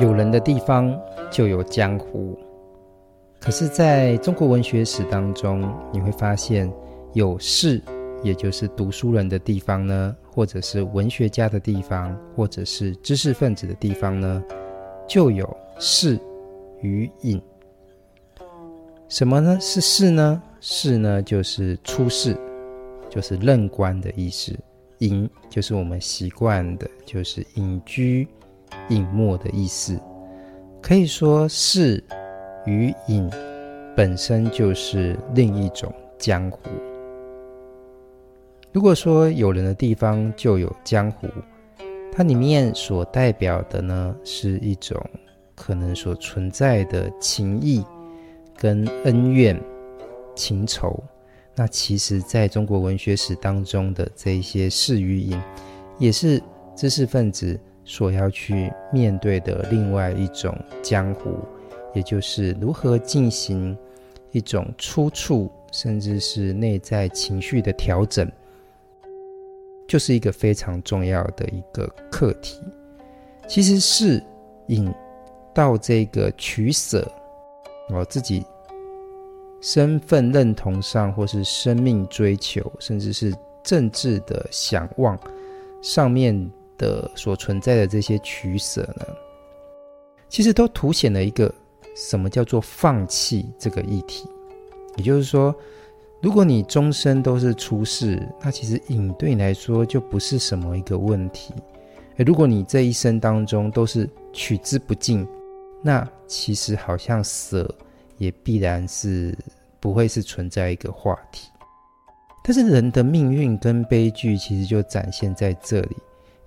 有人的地方就有江湖。可是，在中国文学史当中，你会发现，有士，也就是读书人的地方呢，或者是文学家的地方，或者是知识分子的地方呢，就有士与隐。什么呢？是士呢？士呢，就是出仕，就是任官的意思；隐就是我们习惯的，就是隐居、隐没的意思。可以说，士与隐本身就是另一种江湖。如果说有人的地方就有江湖，它里面所代表的呢，是一种可能所存在的情谊跟恩怨情仇。那其实，在中国文学史当中的这一些事与隐，也是知识分子所要去面对的另外一种江湖。也就是如何进行一种出处，甚至是内在情绪的调整，就是一个非常重要的一个课题。其实是引到这个取舍，我自己身份认同上，或是生命追求，甚至是政治的想望上面的所存在的这些取舍呢，其实都凸显了一个。什么叫做放弃这个议题？也就是说，如果你终身都是出世，那其实隐对你来说就不是什么一个问题。而如果你这一生当中都是取之不尽，那其实好像舍也必然是不会是存在一个话题。但是人的命运跟悲剧其实就展现在这里，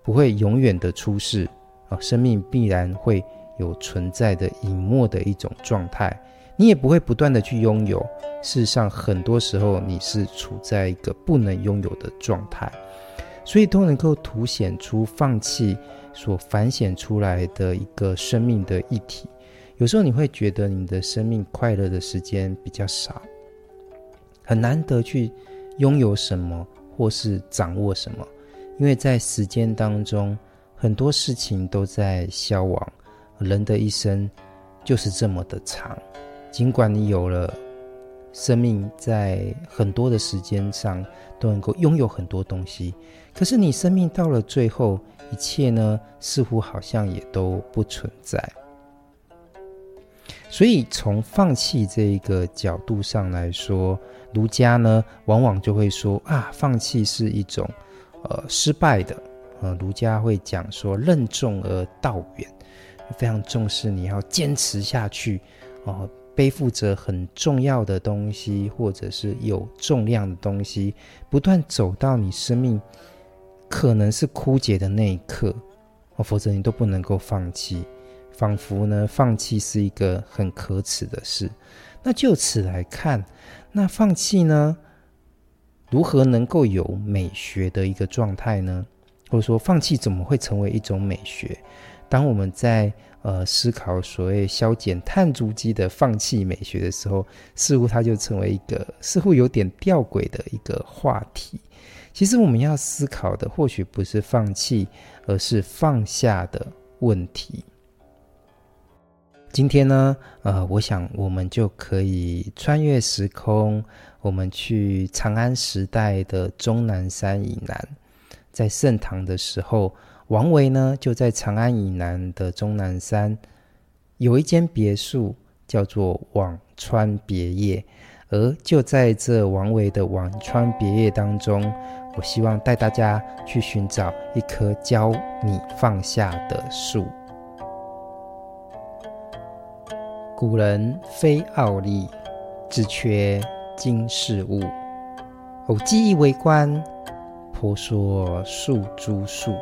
不会永远的出世啊，生命必然会。有存在的隐没的一种状态，你也不会不断的去拥有。事实上，很多时候你是处在一个不能拥有的状态，所以都能够凸显出放弃所反显出来的一个生命的议题。有时候你会觉得你的生命快乐的时间比较少，很难得去拥有什么或是掌握什么，因为在时间当中，很多事情都在消亡。人的一生就是这么的长，尽管你有了生命，在很多的时间上都能够拥有很多东西，可是你生命到了最后，一切呢，似乎好像也都不存在。所以从放弃这一个角度上来说，儒家呢，往往就会说啊，放弃是一种呃失败的，呃，儒家会讲说任重而道远。非常重视你要坚持下去哦，背负着很重要的东西，或者是有重量的东西，不断走到你生命可能是枯竭的那一刻哦，否则你都不能够放弃。仿佛呢，放弃是一个很可耻的事。那就此来看，那放弃呢，如何能够有美学的一个状态呢？或者说，放弃怎么会成为一种美学？当我们在呃思考所谓削减碳足迹的放弃美学的时候，似乎它就成为一个似乎有点吊诡的一个话题。其实我们要思考的或许不是放弃，而是放下的问题。今天呢，呃，我想我们就可以穿越时空，我们去长安时代的终南山以南，在盛唐的时候。王维呢，就在长安以南的终南山，有一间别墅，叫做辋川别业。而就在这王维的辋川别业当中，我希望带大家去寻找一棵教你放下的树。古人非傲立，只缺今世物。偶寄一为官，婆说树诸数。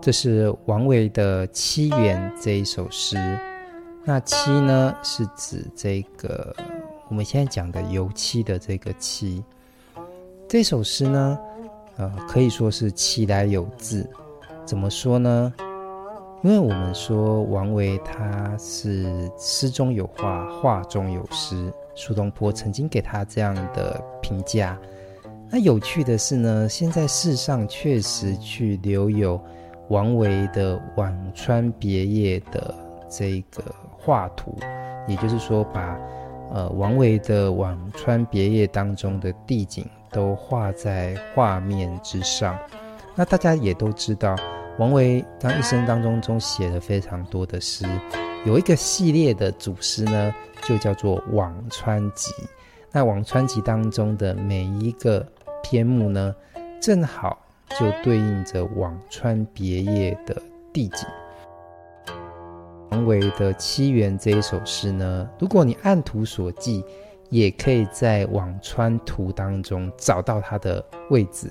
这是王维的《七言》这一首诗。那七呢，是指这个我们现在讲的油漆的这个漆。这首诗呢，呃，可以说是其来有字。怎么说呢？因为我们说王维他是诗中有画，画中有诗。苏东坡曾经给他这样的评价。那有趣的是呢，现在世上确实去留有。王维的《辋川别业》的这个画图，也就是说把呃王维的《辋川别业》当中的地景都画在画面之上。那大家也都知道，王维他一生当中中写了非常多的诗，有一个系列的主诗呢，就叫做《辋川集》。那《辋川集》当中的每一个篇目呢，正好就对应着辋川别业的地景。王维的《七园》这一首诗呢，如果你按图索骥，也可以在《辋川图》当中找到它的位置。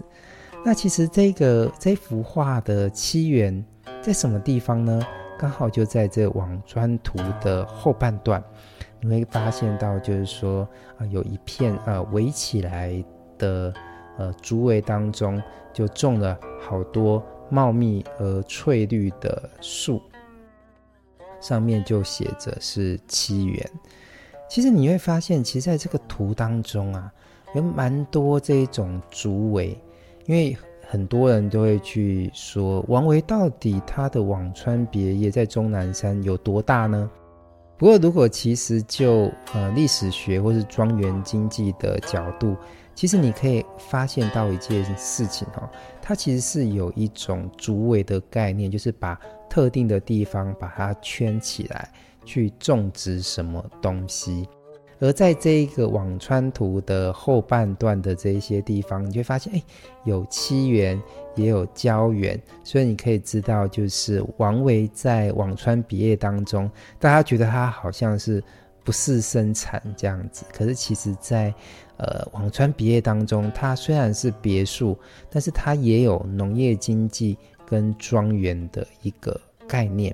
那其实这个这幅画的七园在什么地方呢？刚好就在这《挽川图》的后半段，你会发现到，就是说啊，有一片呃围起来的呃竹围当中，就种了好多茂密而翠绿的树，上面就写着是七园。其实你会发现，其实在这个图当中啊，有蛮多这种竹围。因为很多人都会去说，王维到底他的《辋川别业》在终南山有多大呢？不过，如果其实就呃历史学或是庄园经济的角度，其实你可以发现到一件事情哦，它其实是有一种竹围的概念，就是把特定的地方把它圈起来，去种植什么东西。而在这一个挽川图的后半段的这一些地方，你就会发现，哎，有七园，也有郊园，所以你可以知道，就是王维在《挽川别业》当中，大家觉得他好像是不事生产这样子，可是其实在呃《挽川别业》当中，它虽然是别墅，但是它也有农业经济跟庄园的一个概念，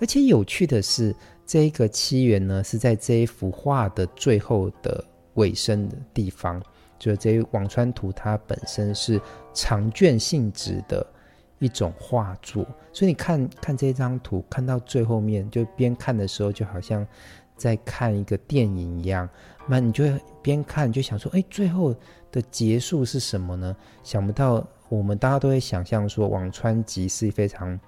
而且有趣的是。这个七元呢，是在这一幅画的最后的尾声的地方。就是这一挽川图，它本身是长卷性质的一种画作，所以你看看这张图，看到最后面，就边看的时候，就好像在看一个电影一样。那你就边看就想说，哎，最后的结束是什么呢？想不到，我们大家都会想象说，《挽川集》是非常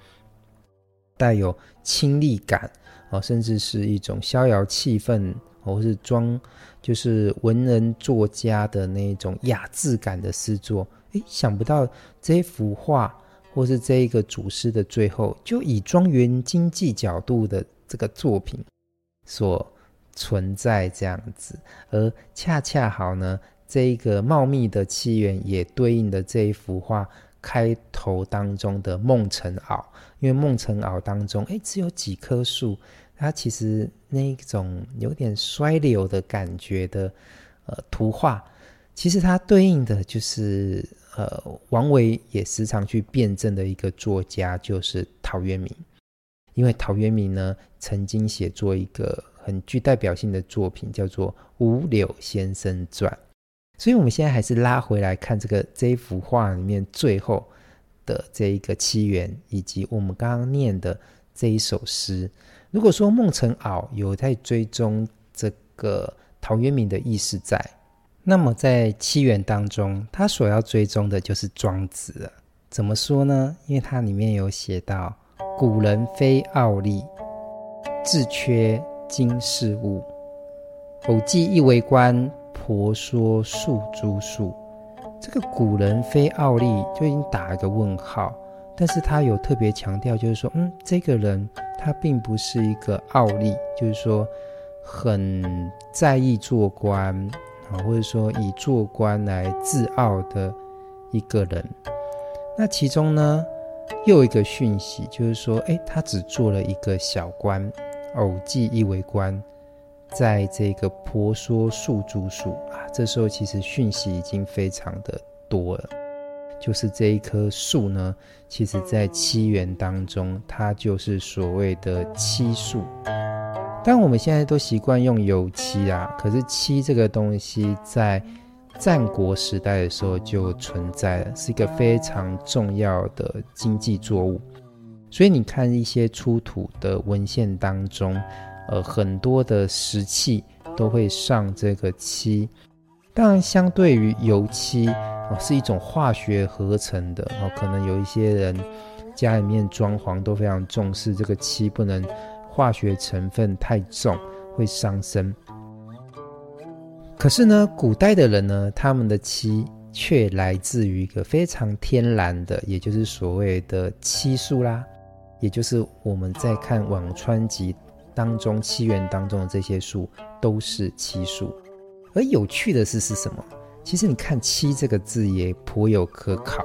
带有亲历感。哦，甚至是一种逍遥气氛，或是装，就是文人作家的那种雅致感的诗作。诶，想不到这幅画，或是这一个主诗的最后，就以庄园经济角度的这个作品所存在这样子，而恰恰好呢，这一个茂密的气源也对应的这一幅画开头当中的梦城坳。因为梦城坳当中，哎，只有几棵树，它其实那种有点衰柳的感觉的，呃，图画，其实它对应的就是，呃，王维也时常去辩证的一个作家，就是陶渊明。因为陶渊明呢，曾经写作一个很具代表性的作品，叫做《五柳先生传》。所以，我们现在还是拉回来看这个这一幅画里面最后。的这一个七元，以及我们刚刚念的这一首诗，如果说梦城坳有在追踪这个陶渊明的意识在，那么在七元当中，他所要追踪的就是庄子了。怎么说呢？因为它里面有写到“古人非奥丽，自缺今世物。偶记一为官，婆娑数株树。”这个古人非奥丽就已经打一个问号，但是他有特别强调，就是说，嗯，这个人他并不是一个奥丽，就是说很在意做官啊，或者说以做官来自傲的一个人。那其中呢，又一个讯息，就是说，哎，他只做了一个小官，偶记一为官。在这个婆娑数株树啊，这时候其实讯息已经非常的多了。就是这一棵树呢，其实在七元当中，它就是所谓的七树。但我们现在都习惯用油漆啊，可是漆这个东西在战国时代的时候就存在了，是一个非常重要的经济作物。所以你看一些出土的文献当中。呃，很多的石器都会上这个漆，当然相对于油漆，哦，是一种化学合成的哦。可能有一些人家里面装潢都非常重视这个漆，不能化学成分太重，会伤身。可是呢，古代的人呢，他们的漆却来自于一个非常天然的，也就是所谓的漆树啦，也就是我们在看《輞川集》当中七元当中的这些树都是漆树。而有趣的是是什么？其实你看“七”这个字也颇有可考，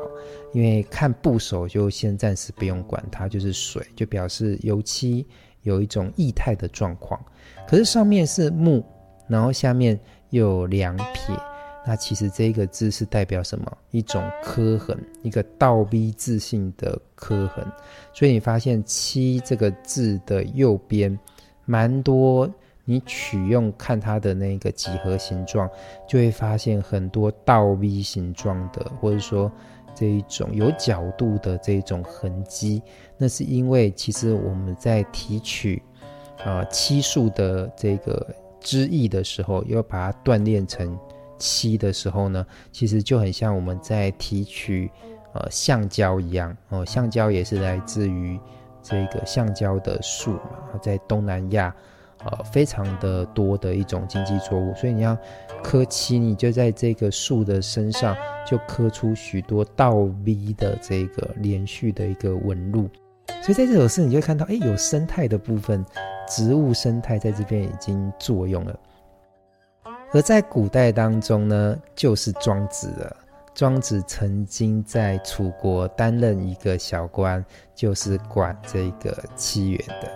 因为看部首就先暂时不用管它，就是水，就表示油漆有一种液态的状况。可是上面是木，然后下面又有两撇。那其实这个字是代表什么？一种刻痕，一个倒 V 字形的刻痕。所以你发现“七”这个字的右边，蛮多。你取用看它的那个几何形状，就会发现很多倒 V 形状的，或者说这一种有角度的这种痕迹。那是因为其实我们在提取啊漆树的这个汁液的时候，要把它锻炼成。漆的时候呢，其实就很像我们在提取呃橡胶一样哦，橡胶也是来自于这个橡胶的树嘛，在东南亚呃非常的多的一种经济作物，所以你要刻漆，你就在这个树的身上就刻出许多倒 V 的这个连续的一个纹路，所以在这首诗你就会看到，哎，有生态的部分，植物生态在这边已经作用了。而在古代当中呢，就是庄子了。庄子曾经在楚国担任一个小官，就是管这个漆园的。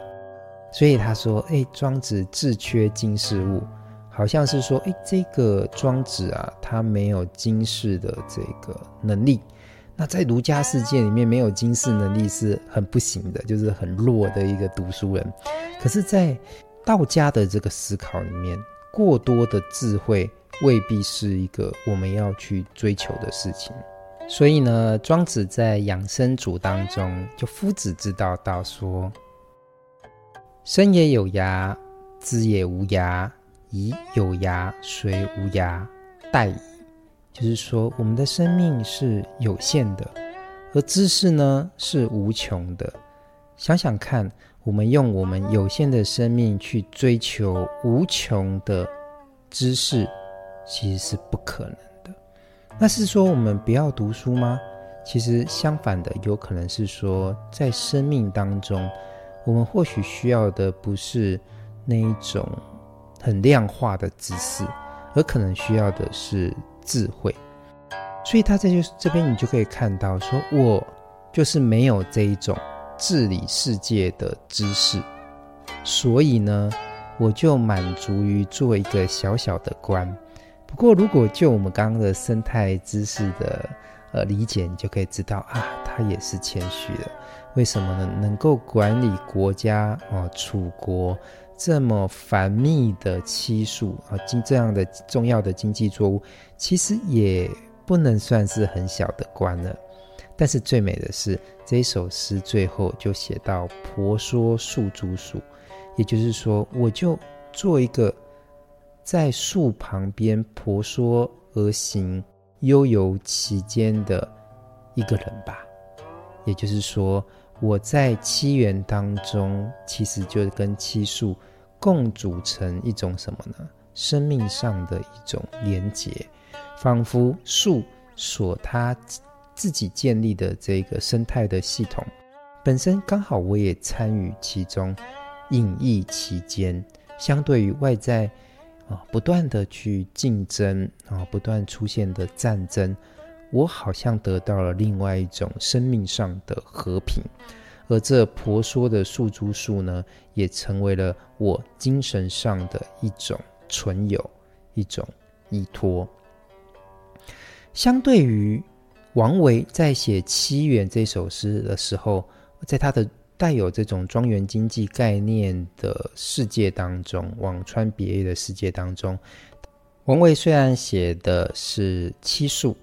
所以他说：“哎，庄子自缺经世物，好像是说，哎，这个庄子啊，他没有经世的这个能力。那在儒家世界里面，没有经世能力是很不行的，就是很弱的一个读书人。可是，在道家的这个思考里面。”过多的智慧未必是一个我们要去追求的事情，所以呢，庄子在养生主当中，就夫子之道道说：生也有涯，知也无涯，以有涯随无涯，殆矣。就是说，我们的生命是有限的，而知识呢是无穷的。想想看。我们用我们有限的生命去追求无穷的知识，其实是不可能的。那是说我们不要读书吗？其实相反的，有可能是说，在生命当中，我们或许需要的不是那一种很量化的知识，而可能需要的是智慧。所以他这这边，你就可以看到，说我就是没有这一种。治理世界的知识，所以呢，我就满足于做一个小小的官。不过，如果就我们刚刚的生态知识的呃理解，你就可以知道啊，他也是谦虚的。为什么呢？能够管理国家啊，楚国这么繁密的漆树啊，经这样的重要的经济作物，其实也不能算是很小的官了。但是最美的是这一首诗最后就写到“婆娑树诸属”，也就是说，我就做一个在树旁边婆娑而行、悠游其间的一个人吧。也就是说，我在漆园当中，其实就跟七树共组成一种什么呢？生命上的一种连结，仿佛树所它。自己建立的这个生态的系统，本身刚好我也参与其中，隐逸其间。相对于外在啊，不断的去竞争啊，不断出现的战争，我好像得到了另外一种生命上的和平。而这婆娑的树株树呢，也成为了我精神上的一种存有，一种依托。相对于。王维在写《漆园》这首诗的时候，在他的带有这种庄园经济概念的世界当中，网川别业的世界当中，王维虽然写的是漆树，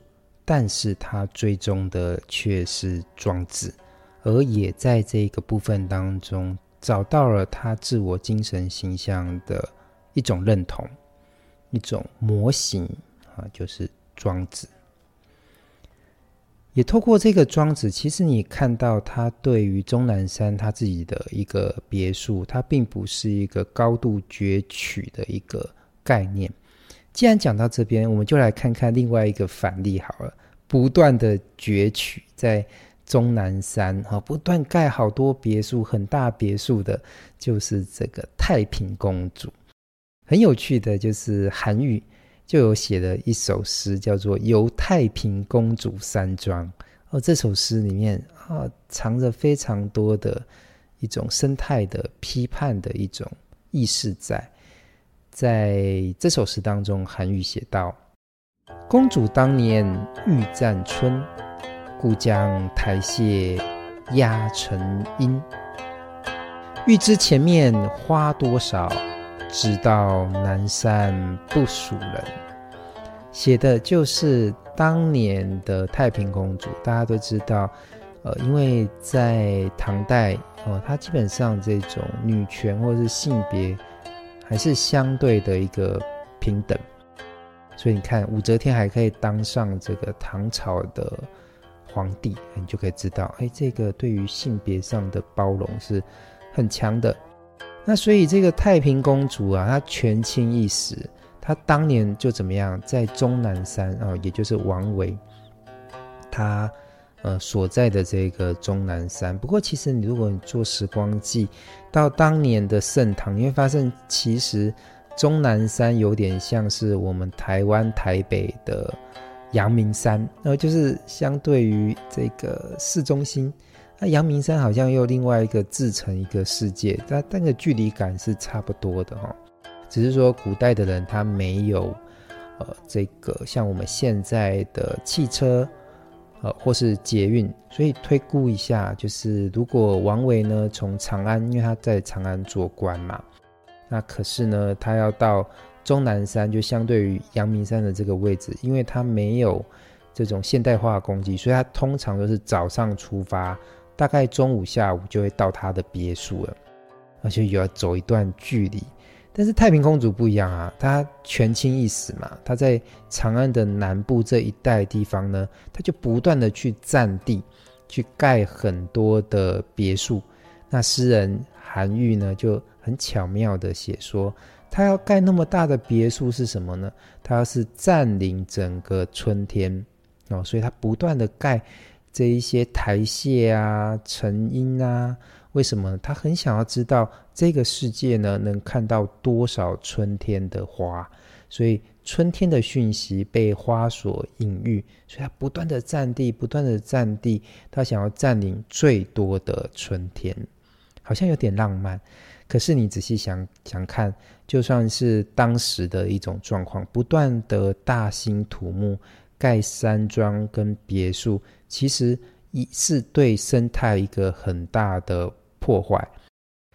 但是他追踪的却是庄子，而也在这个部分当中找到了他自我精神形象的一种认同，一种模型啊，就是庄子。也透过这个庄子，其实你看到他对于终南山他自己的一个别墅，它并不是一个高度攫取的一个概念。既然讲到这边，我们就来看看另外一个反例好了。不断的攫取在终南山哈，不断盖好多别墅，很大别墅的，就是这个太平公主。很有趣的就是韩愈。就有写了一首诗，叫做《游太平公主山庄》。哦，这首诗里面啊，藏着非常多的一种生态的批判的一种意识在。在这首诗当中，韩愈写道：“公主当年欲占春，故将台榭压成阴。欲知前面花多少。”直到南山不属人，写的就是当年的太平公主。大家都知道，呃，因为在唐代，哦、呃，它基本上这种女权或者是性别还是相对的一个平等，所以你看武则天还可以当上这个唐朝的皇帝，你就可以知道，哎，这个对于性别上的包容是很强的。那所以这个太平公主啊，她权倾一时，她当年就怎么样，在终南山啊、也就是王维他呃所在的这个终南山。不过其实你如果你做时光机到当年的盛唐，你会发现其实终南山有点像是我们台湾台北的阳明山，然后就是相对于这个市中心。那阳明山好像又另外一个自成一个世界，但那个距离感是差不多的哈，只是说古代的人他没有呃这个像我们现在的汽车呃或是捷运，所以推估一下，就是如果王维呢从长安，因为他在长安做官嘛，那可是呢他要到终南山，就相对于阳明山的这个位置，因为他没有这种现代化工具，所以他通常都是早上出发。大概中午、下午就会到他的别墅了，而且又要走一段距离。但是太平公主不一样啊，她权倾一时嘛，她在长安的南部这一带地方呢，她就不断的去占地，去盖很多的别墅。那诗人韩愈呢，就很巧妙的写说，他要盖那么大的别墅是什么呢？他要是占领整个春天哦，所以他不断的盖。这一些台屑啊、成阴啊，为什么他很想要知道这个世界呢？能看到多少春天的花？所以春天的讯息被花所隐喻，所以他不断的占地，不断的占地，他想要占领最多的春天，好像有点浪漫。可是你仔细想想看，就算是当时的一种状况，不断的大兴土木。盖山庄跟别墅，其实也是对生态一个很大的破坏，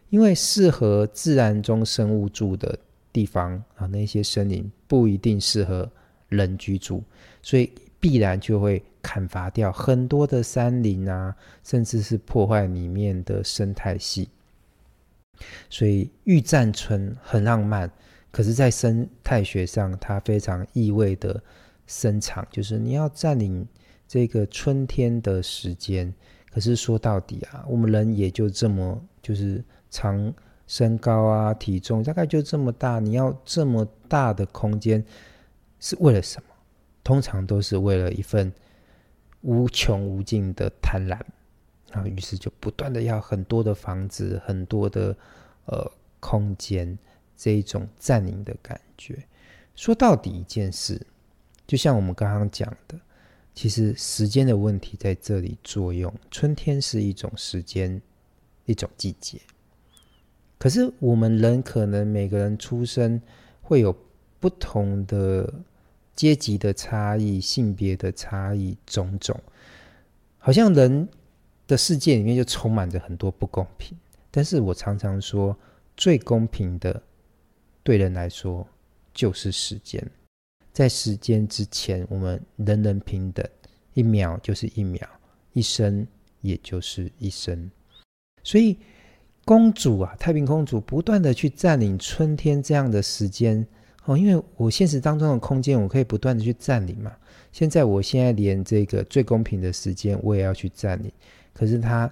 因为适合自然中生物住的地方啊，那些森林不一定适合人居住，所以必然就会砍伐掉很多的山林啊，甚至是破坏里面的生态系。所以欲占春很浪漫，可是，在生态学上，它非常意味的。深长就是你要占领这个春天的时间，可是说到底啊，我们人也就这么就是长身高啊，体重大概就这么大，你要这么大的空间是为了什么？通常都是为了一份无穷无尽的贪婪啊，于是就不断的要很多的房子，很多的呃空间，这一种占领的感觉。说到底一件事。就像我们刚刚讲的，其实时间的问题在这里作用。春天是一种时间，一种季节。可是我们人可能每个人出生会有不同的阶级的差异、性别的差异，种种，好像人的世界里面就充满着很多不公平。但是我常常说，最公平的，对人来说就是时间。在时间之前，我们人人平等，一秒就是一秒，一生也就是一生。所以，公主啊，太平公主不断的去占领春天这样的时间，哦，因为我现实当中的空间，我可以不断的去占领嘛。现在我现在连这个最公平的时间，我也要去占领，可是它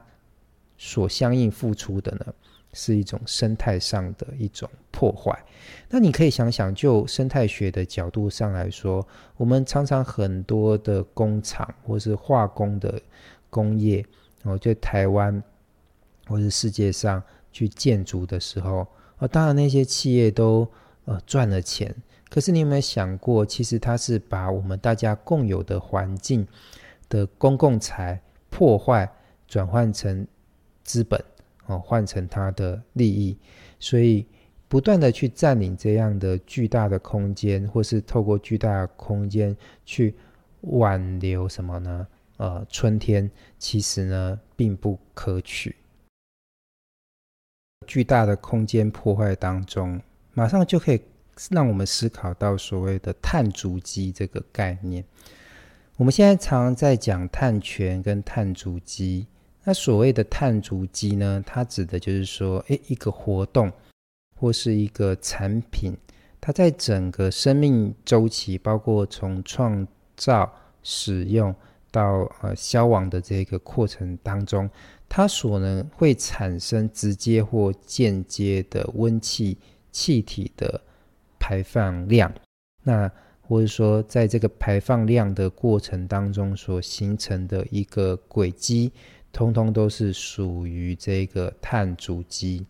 所相应付出的呢，是一种生态上的一种破坏。那你可以想想，就生态学的角度上来说，我们常常很多的工厂或是化工的工业，哦，就台湾或是世界上去建筑的时候，哦，当然那些企业都呃赚了钱，可是你有没有想过，其实它是把我们大家共有的环境的公共财破坏，转换成资本。哦，换成他的利益，所以不断的去占领这样的巨大的空间，或是透过巨大的空间去挽留什么呢？呃，春天其实呢并不可取。巨大的空间破坏当中，马上就可以让我们思考到所谓的碳足迹这个概念。我们现在常常在讲碳权跟碳足迹。那所谓的碳足迹呢，它指的就是说，诶，一个活动或是一个产品，它在整个生命周期，包括从创造、使用到呃消亡的这个过程当中，它所能会产生直接或间接的温气气体的排放量，那或者说在这个排放量的过程当中所形成的一个轨迹。通通都是属于这个碳足迹，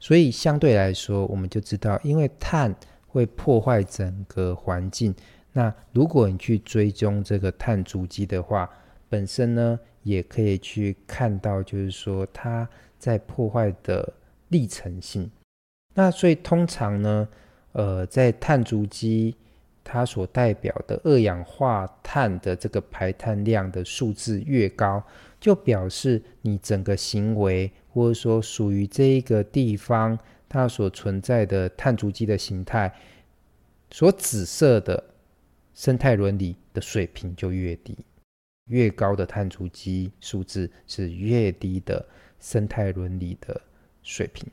所以相对来说，我们就知道，因为碳会破坏整个环境。那如果你去追踪这个碳足迹的话，本身呢也可以去看到，就是说它在破坏的历程性。那所以通常呢，呃，在碳足迹它所代表的二氧化碳的这个排碳量的数字越高。就表示你整个行为，或者说属于这一个地方它所存在的碳足迹的形态，所指涉的生态伦理的水平就越低。越高的碳足迹数字是越低的生态伦理的水平。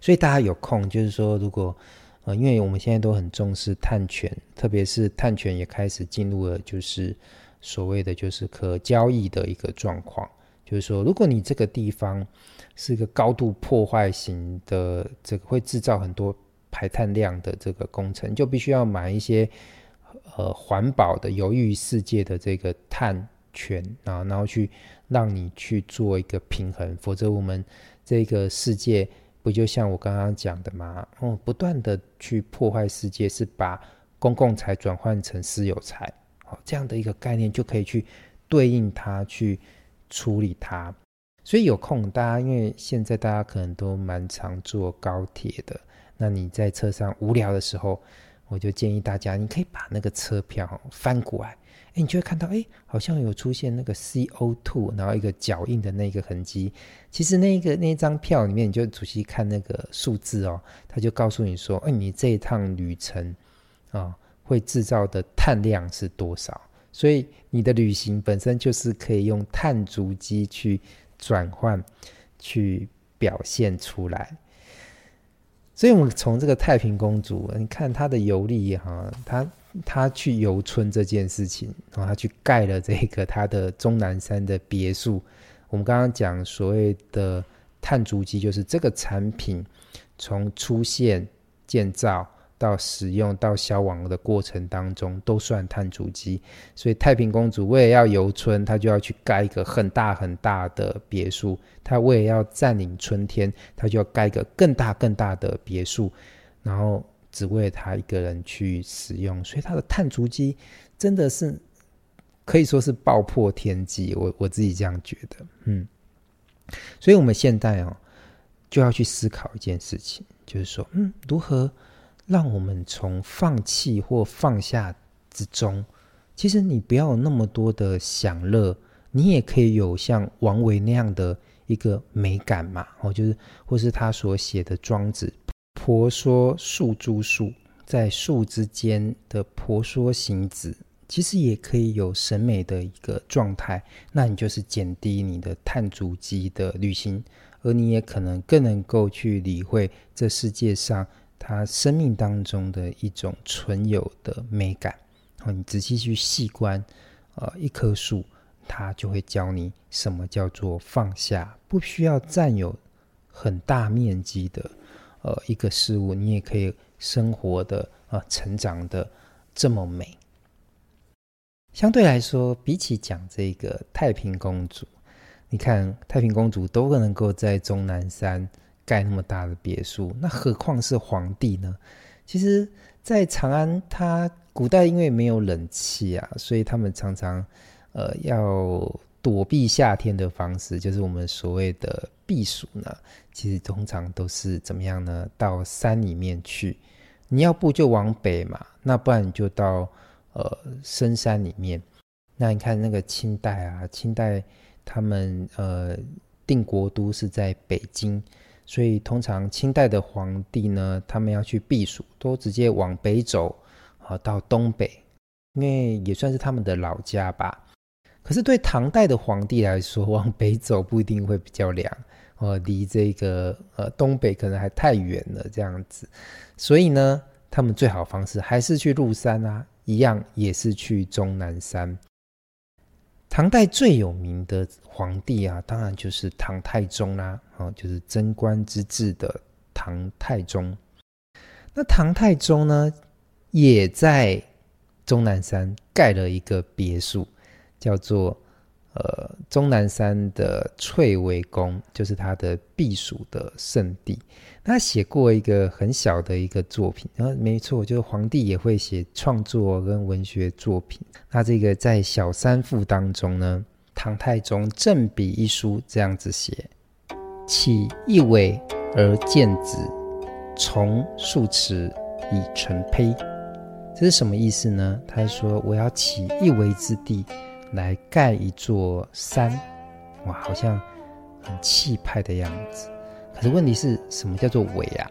所以大家有空，就是说，如果呃，因为我们现在都很重视碳权，特别是碳权也开始进入了，就是。所谓的就是可交易的一个状况，就是说，如果你这个地方是一个高度破坏型的，这个会制造很多排碳量的这个工程，就必须要买一些呃环保的、有益于世界的这个碳权啊，然后去让你去做一个平衡，否则我们这个世界不就像我刚刚讲的吗？哦，不断的去破坏世界，是把公共财转换成私有财。哦这样的一个概念就可以去对应它，去处理它。所以有空大家，因为现在大家可能都蛮常坐高铁的，那你在车上无聊的时候，我就建议大家，你可以把那个车票翻过来，哎，你就会看到，哎，好像有出现那个 CO2，然后一个脚印的那个痕迹。其实那个那张票里面，你就仔细看那个数字哦，它就告诉你说，哎，你这一趟旅程啊。会制造的碳量是多少？所以你的旅行本身就是可以用碳足迹去转换、去表现出来。所以，我们从这个太平公主，你看她的游历哈，她他去游春这件事情，然后他去盖了这个他的终南山的别墅。我们刚刚讲所谓的碳足迹，就是这个产品从出现、建造。到使用到消亡的过程当中，都算碳足迹。所以太平公主为了要游春，她就要去盖一个很大很大的别墅；她为了要占领春天，她就要盖一个更大更大的别墅，然后只为他一个人去使用。所以他的碳足迹真的是可以说是爆破天际。我我自己这样觉得，嗯。所以我们现在哦，就要去思考一件事情，就是说，嗯，如何？让我们从放弃或放下之中，其实你不要有那么多的享乐，你也可以有像王维那样的一个美感嘛。哦，就是或是他所写的《庄子》，婆娑树株树，在树之间的婆娑行止，其实也可以有审美的一个状态。那你就是减低你的碳足迹的旅行，而你也可能更能够去理会这世界上。他生命当中的一种存有的美感。哦，你仔细去细观，呃，一棵树，它就会教你什么叫做放下，不需要占有很大面积的，呃，一个事物，你也可以生活的啊、成长的这么美。相对来说，比起讲这个太平公主，你看太平公主都能够在终南山盖那么大的别墅，那何况是皇帝呢？其实，在长安，它古代因为没有冷气啊，所以他们常常呃要躲避夏天的方式，就是我们所谓的避暑呢。其实通常都是怎么样呢？到山里面去，你要不就往北嘛，那不然你就到。呃，深山里面，那你看那个清代啊，清代他们呃定国都是在北京，所以通常清代的皇帝呢，他们要去避暑，都直接往北走，啊，到东北，因为也算是他们的老家吧。可是对唐代的皇帝来说，往北走不一定会比较凉，呃，离这个呃东北可能还太远了，这样子，所以呢，他们最好方式还是去入山啊。一样也是去终南山。唐代最有名的皇帝啊，当然就是唐太宗啦，哦，就是贞观之治的唐太宗。那唐太宗呢，也在终南山盖了一个别墅，叫做。呃，终南山的翠微宫就是他的避暑的圣地。他写过一个很小的一个作品，然后没错，就是皇帝也会写创作跟文学作品。那这个在《小三赋》当中呢，唐太宗正笔一书，这样子写：“起一微而见子，从数尺以成胚。”这是什么意思呢？他说：“我要起一微之地。”来盖一座山，哇，好像很气派的样子。可是问题是什么叫做“微”啊？“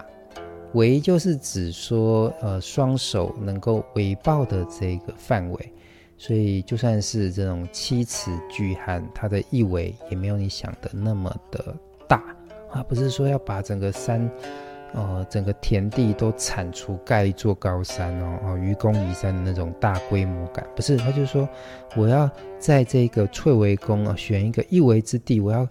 围”就是指说，呃，双手能够围抱的这个范围。所以，就算是这种七尺巨汉，它的一围也没有你想的那么的大啊。不是说要把整个山。呃，整个田地都铲除，盖一座高山哦，哦，愚公移山的那种大规模感，不是？他就说，我要在这个翠微宫啊，选一个一围之地，我要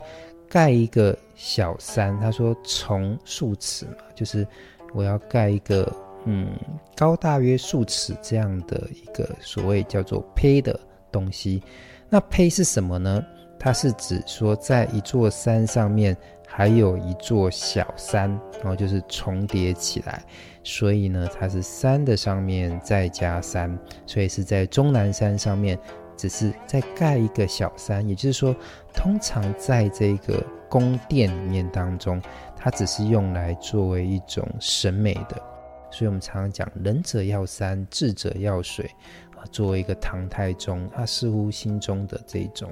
盖一个小山。他说，从数尺嘛，就是我要盖一个嗯，高大约数尺这样的一个所谓叫做胚的东西。那胚是什么呢？它是指说，在一座山上面。还有一座小山，然后就是重叠起来，所以呢，它是山的上面再加山，所以是在终南山上面，只是再盖一个小山。也就是说，通常在这个宫殿里面当中，它只是用来作为一种审美的。所以我们常常讲“仁者要山，智者要水”。作为一个唐太宗，他似乎心中的这种。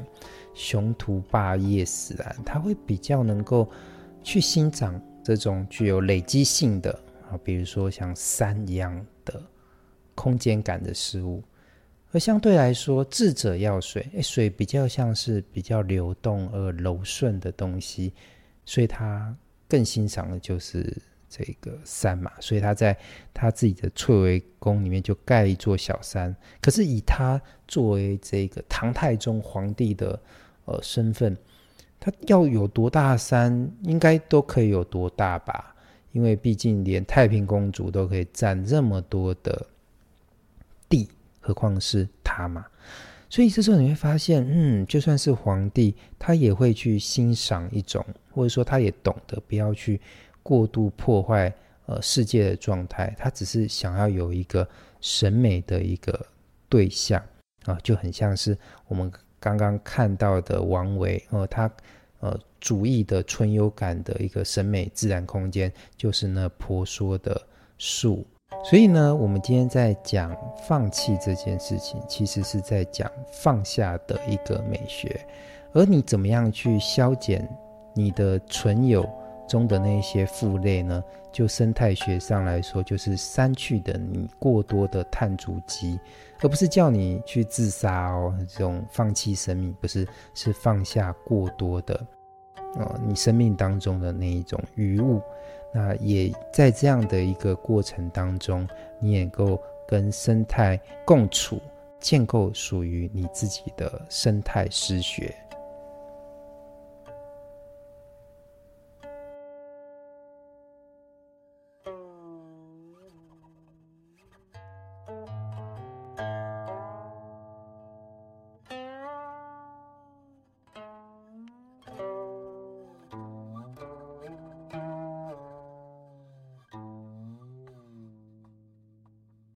雄图霸业使然，他会比较能够去欣赏这种具有累积性的啊，比如说像山一样的空间感的事物。而相对来说，智者要水，诶，水比较像是比较流动而柔顺的东西，所以他更欣赏的就是这个山嘛。所以他在他自己的翠微宫里面就盖一座小山。可是以他作为这个唐太宗皇帝的。呃，身份，他要有多大山，应该都可以有多大吧？因为毕竟连太平公主都可以占这么多的地，何况是他嘛？所以这时候你会发现，嗯，就算是皇帝，他也会去欣赏一种，或者说他也懂得不要去过度破坏呃世界的状态，他只是想要有一个审美的一个对象啊，就很像是我们。刚刚看到的王维，呃，他呃主义的春幽感的一个审美自然空间，就是那婆娑的树。所以呢，我们今天在讲放弃这件事情，其实是在讲放下的一个美学。而你怎么样去消减你的存有中的那一些负累呢？就生态学上来说，就是删去的你过多的碳足迹。而不是叫你去自杀哦，这种放弃生命不是，是放下过多的，呃，你生命当中的那一种余物。那也在这样的一个过程当中，你也够跟生态共处，建构属于你自己的生态诗学。